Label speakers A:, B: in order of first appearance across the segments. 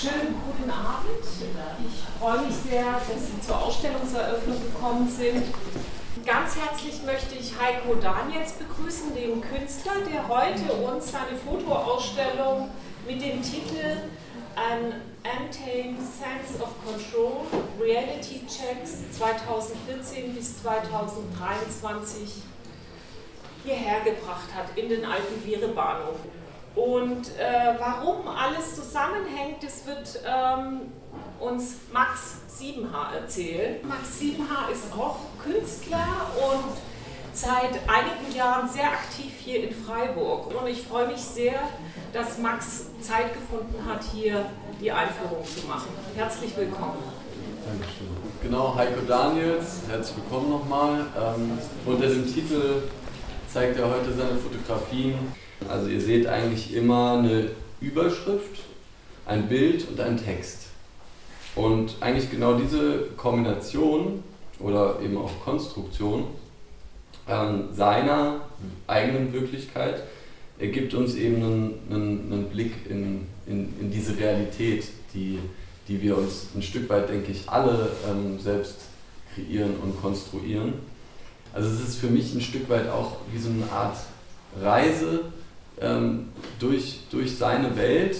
A: Schönen guten Abend. Ich freue mich sehr, dass Sie zur Ausstellungseröffnung gekommen sind. Ganz herzlich möchte ich Heiko Daniels begrüßen, den Künstler, der heute uns seine Fotoausstellung mit dem Titel An Untamed Sense of Control Reality Checks 2014 bis 2023 hierher gebracht hat in den alten Viere Bahnhof. Und äh, warum alles zusammenhängt, das wird ähm, uns Max Siebenhaar erzählen. Max Siebenhaar ist auch Künstler und seit einigen Jahren sehr aktiv hier in Freiburg. Und ich freue mich sehr, dass Max Zeit gefunden hat, hier die Einführung zu machen. Herzlich willkommen.
B: Dankeschön. Genau, Heiko Daniels, herzlich willkommen nochmal. Ähm, unter dem Titel zeigt er heute seine Fotografien. Also ihr seht eigentlich immer eine Überschrift, ein Bild und ein Text. Und eigentlich genau diese Kombination oder eben auch Konstruktion ähm, seiner eigenen Wirklichkeit ergibt uns eben einen, einen, einen Blick in, in, in, diese Realität, die, die wir uns ein Stück weit, denke ich, alle ähm, selbst kreieren und konstruieren. Also es ist für mich ein Stück weit auch wie so eine Art Reise ähm, durch, durch seine Welt,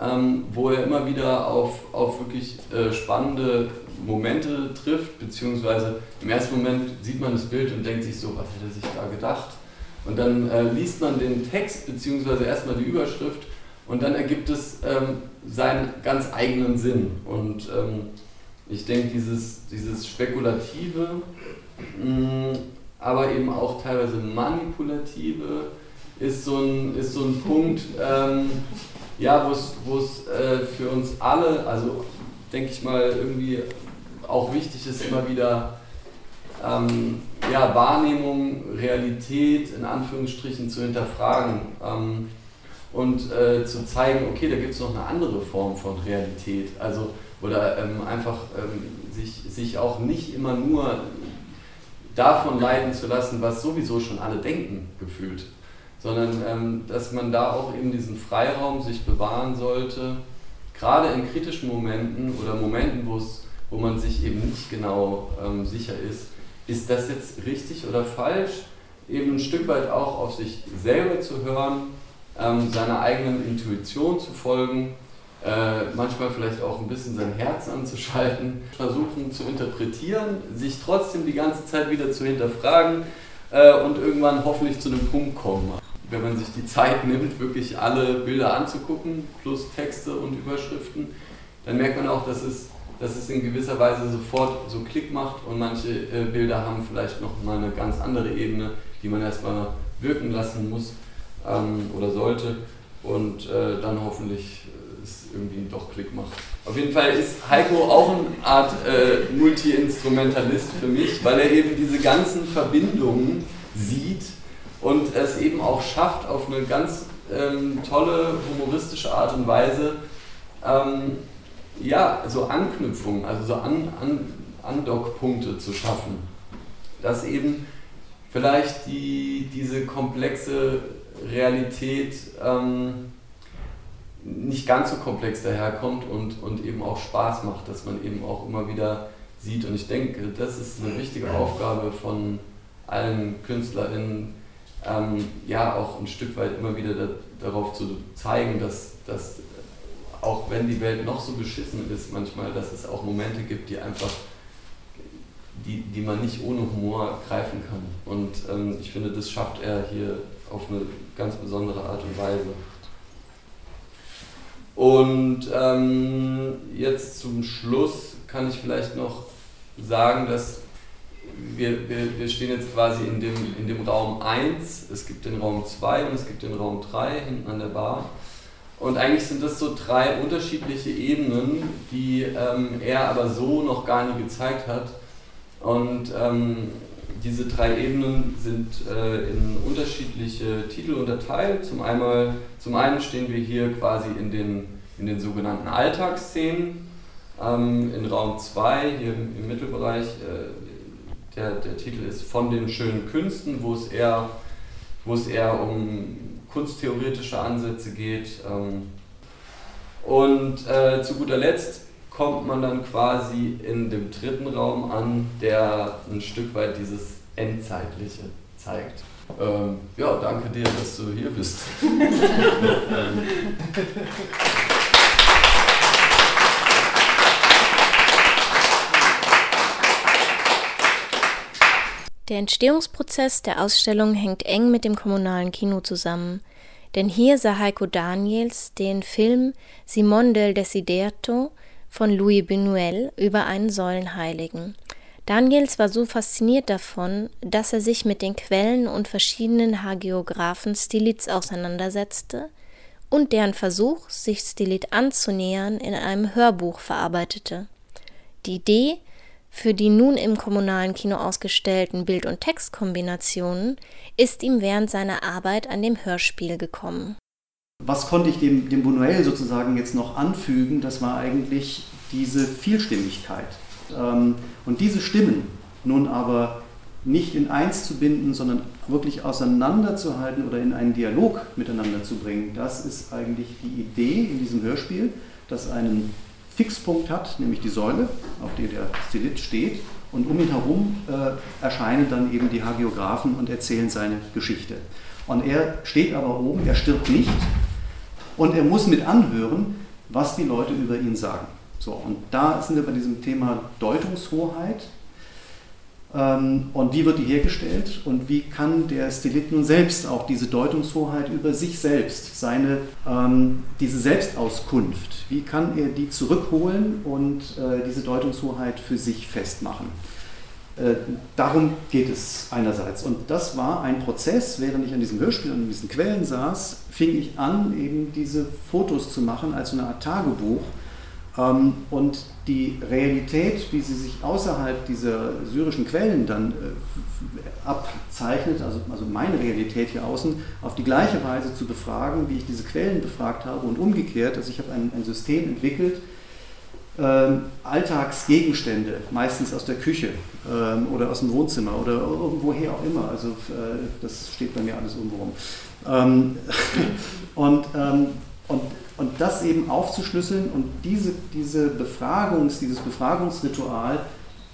B: ähm, wo er immer wieder auf, auf wirklich äh, spannende Momente trifft, beziehungsweise im ersten Moment sieht man das Bild und denkt sich so, was hat er sich da gedacht? Und dann äh, liest man den Text, beziehungsweise erstmal die Überschrift und dann ergibt es ähm, seinen ganz eigenen Sinn. Und ähm, ich denke, dieses, dieses Spekulative, mh, aber eben auch teilweise Manipulative, ist so ein, ist so ein Punkt, ähm, ja, wo es äh, für uns alle, also denke ich mal, irgendwie auch wichtig ist, immer wieder ähm, ja, Wahrnehmung, Realität in Anführungsstrichen zu hinterfragen ähm, und äh, zu zeigen, okay, da gibt es noch eine andere Form von Realität. Also, oder ähm, einfach ähm, sich, sich auch nicht immer nur davon leiten zu lassen, was sowieso schon alle denken, gefühlt sondern ähm, dass man da auch eben diesen Freiraum sich bewahren sollte, gerade in kritischen Momenten oder Momenten, wo man sich eben nicht genau ähm, sicher ist, ist das jetzt richtig oder falsch, eben ein Stück weit auch auf sich selber zu hören, ähm, seiner eigenen Intuition zu folgen, äh, manchmal vielleicht auch ein bisschen sein Herz anzuschalten, versuchen zu interpretieren, sich trotzdem die ganze Zeit wieder zu hinterfragen äh, und irgendwann hoffentlich zu einem Punkt kommen wenn man sich die Zeit nimmt, wirklich alle Bilder anzugucken, plus Texte und Überschriften, dann merkt man auch, dass es, dass es in gewisser Weise sofort so Klick macht und manche äh, Bilder haben vielleicht noch mal eine ganz andere Ebene, die man erstmal wirken lassen muss ähm, oder sollte und äh, dann hoffentlich äh, es irgendwie doch Klick macht. Auf jeden Fall ist Heiko auch eine Art äh, Multi-Instrumentalist für mich, weil er eben diese ganzen Verbindungen sieht und es eben auch schafft, auf eine ganz ähm, tolle, humoristische Art und Weise, ähm, ja, so Anknüpfungen, also so an, an, Andockpunkte zu schaffen. Dass eben vielleicht die, diese komplexe Realität ähm, nicht ganz so komplex daherkommt und, und eben auch Spaß macht, dass man eben auch immer wieder sieht. Und ich denke, das ist eine wichtige Aufgabe von allen KünstlerInnen, ähm, ja auch ein Stück weit immer wieder da, darauf zu zeigen, dass, dass auch wenn die Welt noch so beschissen ist, manchmal, dass es auch Momente gibt, die einfach, die, die man nicht ohne Humor greifen kann. Und ähm, ich finde, das schafft er hier auf eine ganz besondere Art und Weise. Und ähm, jetzt zum Schluss kann ich vielleicht noch sagen, dass wir, wir, wir stehen jetzt quasi in dem, in dem Raum 1, es gibt den Raum 2 und es gibt den Raum 3 hinten an der Bar. Und eigentlich sind das so drei unterschiedliche Ebenen, die ähm, er aber so noch gar nie gezeigt hat. Und ähm, diese drei Ebenen sind äh, in unterschiedliche Titel unterteilt. Zum, einmal, zum einen stehen wir hier quasi in den, in den sogenannten Alltagsszenen. Ähm, in Raum 2, hier im, im Mittelbereich, äh, der, der Titel ist Von den schönen Künsten, wo es eher, wo es eher um kunsttheoretische Ansätze geht. Ähm, Und äh, zu guter Letzt kommt man dann quasi in dem dritten Raum an, der ein Stück weit dieses Endzeitliche zeigt. Ähm, ja, danke dir, dass du hier bist.
C: Der Entstehungsprozess der Ausstellung hängt eng mit dem kommunalen Kino zusammen, denn hier sah Heiko Daniels den Film Simon del Desiderto von Louis Buñuel über einen Säulenheiligen. Daniels war so fasziniert davon, dass er sich mit den Quellen und verschiedenen Hagiographen Stilits auseinandersetzte und deren Versuch, sich Stilit anzunähern, in einem Hörbuch verarbeitete. Die Idee für die nun im kommunalen Kino ausgestellten Bild- und Textkombinationen ist ihm während seiner Arbeit an dem Hörspiel gekommen
D: was konnte ich dem, dem Buñuel sozusagen jetzt noch anfügen? Das war eigentlich diese Vielstimmigkeit. Ähm, und diese Stimmen nun aber nicht in eins zu binden, sondern wirklich auseinanderzuhalten oder in einen Dialog miteinander zu bringen, das ist eigentlich die Idee in diesem Hörspiel, das einen Fixpunkt hat, nämlich die Säule, auf der der Stilit steht, und um ihn herum äh, erscheinen dann eben die Hagiographen und erzählen seine Geschichte. Und er steht aber oben, er stirbt nicht, und er muss mit anhören, was die Leute über ihn sagen. So, und da sind wir bei diesem Thema Deutungshoheit. Ähm, und wie wird die hergestellt und wie kann der Stilit nun selbst auch diese Deutungshoheit über sich selbst, seine, ähm, diese Selbstauskunft, wie kann er die zurückholen und äh, diese Deutungshoheit für sich festmachen? Äh, darum geht es einerseits. Und das war ein Prozess, während ich an diesem Hörspiel und an diesen Quellen saß, fing ich an, eben diese Fotos zu machen als so eine Art Tagebuch. Ähm, und die Realität, wie sie sich außerhalb dieser syrischen Quellen dann äh, abzeichnet, also, also meine Realität hier außen, auf die gleiche Weise zu befragen, wie ich diese Quellen befragt habe und umgekehrt. Also ich habe ein, ein System entwickelt, ähm, Alltagsgegenstände, meistens aus der Küche ähm, oder aus dem Wohnzimmer oder irgendwoher auch immer. Also äh, das steht bei mir alles irgendwo rum. Und das eben aufzuschlüsseln und diese, diese Befragungs, dieses Befragungsritual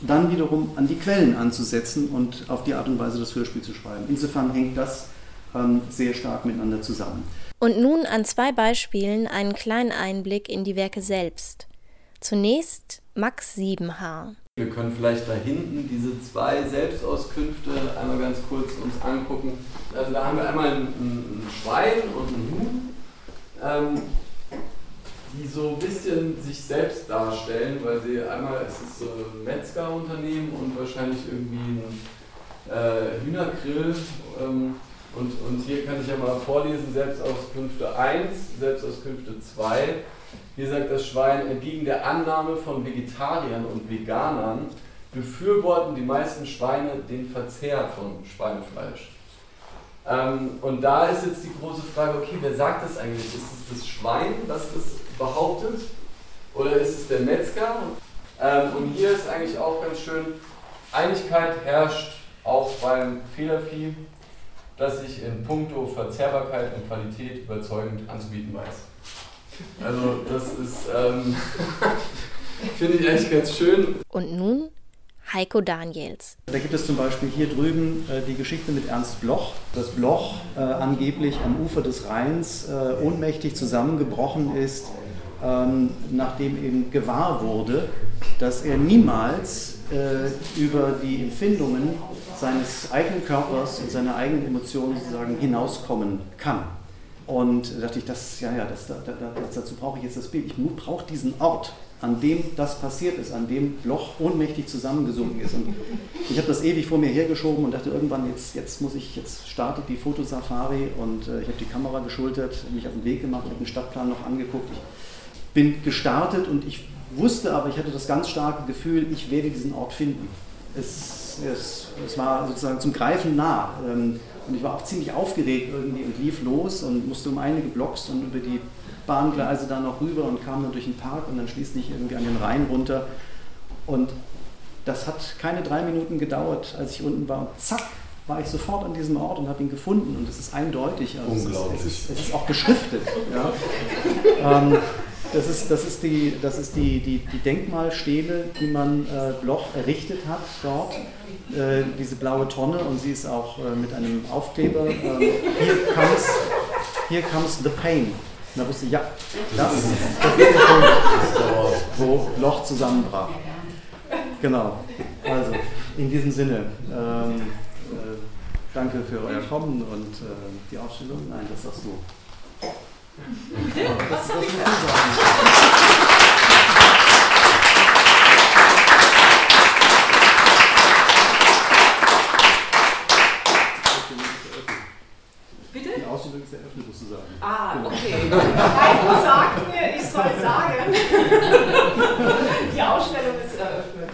D: dann wiederum an die Quellen anzusetzen und auf die Art und Weise das Hörspiel zu schreiben. Insofern hängt das ähm, sehr stark miteinander zusammen.
C: Und nun an zwei Beispielen einen kleinen Einblick in die Werke selbst. Zunächst Max 7H.
B: Wir können vielleicht da hinten diese zwei Selbstauskünfte einmal ganz kurz uns angucken. Also da haben wir einmal ein, ein Schwein und ein Huhn, ähm, die so ein bisschen sich selbst darstellen, weil sie einmal ist es so ein Metzgerunternehmen und wahrscheinlich irgendwie ein äh, Hühnergrill. Ähm, und, und hier kann ich ja mal vorlesen, Selbstauskünfte 1, Selbstauskünfte 2 hier sagt das Schwein, entgegen der Annahme von Vegetariern und Veganern befürworten die meisten Schweine den Verzehr von Schweinefleisch. Ähm, und da ist jetzt die große Frage, okay, wer sagt das eigentlich? Ist es das Schwein, das das behauptet? Oder ist es der Metzger? Ähm, und hier ist eigentlich auch ganz schön, Einigkeit herrscht auch beim Federvieh, das sich in puncto Verzehrbarkeit und Qualität überzeugend anzubieten weiß. Also das ist, ähm, finde ich echt ganz schön.
C: Und nun Heiko Daniels.
D: Da gibt es zum Beispiel hier drüben äh, die Geschichte mit Ernst Bloch. Das Bloch äh, angeblich am Ufer des Rheins äh, ohnmächtig zusammengebrochen ist, ähm, nachdem eben gewahr wurde, dass er niemals äh, über die Empfindungen seines eigenen Körpers und seiner eigenen Emotionen sozusagen hinauskommen kann. Und da dachte ich, das, ja, ja, das, da, da, dazu brauche ich jetzt das Bild. Ich brauche diesen Ort, an dem das passiert ist, an dem Loch ohnmächtig zusammengesunken ist. Und ich habe das ewig vor mir hergeschoben und dachte irgendwann, jetzt, jetzt muss ich, jetzt startet die Fotosafari und äh, ich habe die Kamera geschultert, mich auf den Weg gemacht, ich habe den Stadtplan noch angeguckt. Ich bin gestartet und ich wusste aber, ich hatte das ganz starke Gefühl, ich werde diesen Ort finden. Es, es, es war sozusagen zum Greifen nah. Ähm, und ich war auch ziemlich aufgeregt irgendwie und lief los und musste um einige Blocks und über die Bahngleise da noch rüber und kam dann durch den Park und dann schließlich irgendwie an den Rhein runter. Und das hat keine drei Minuten gedauert, als ich unten war. Und zack, war ich sofort an diesem Ort und habe ihn gefunden. Und es ist eindeutig.
B: Also Unglaublich.
D: Es ist, es ist, es ist auch beschriftet. ja. ähm, Das ist, das ist, die, das ist die, die, die Denkmalstele, die man äh, Bloch errichtet hat dort. Äh, diese blaue Tonne und sie ist auch äh, mit einem Aufkleber. Äh, here, comes, here comes the pain. Und da wusste ich, ja, das, das ist der Punkt, wo Loch zusammenbrach. Genau. Also, in diesem Sinne, ähm, äh, danke für euer Kommen und äh, die Ausstellung. Nein, das sagst du.
A: Ich Bitte?
D: Die Ausstellung ist eröffnet, musst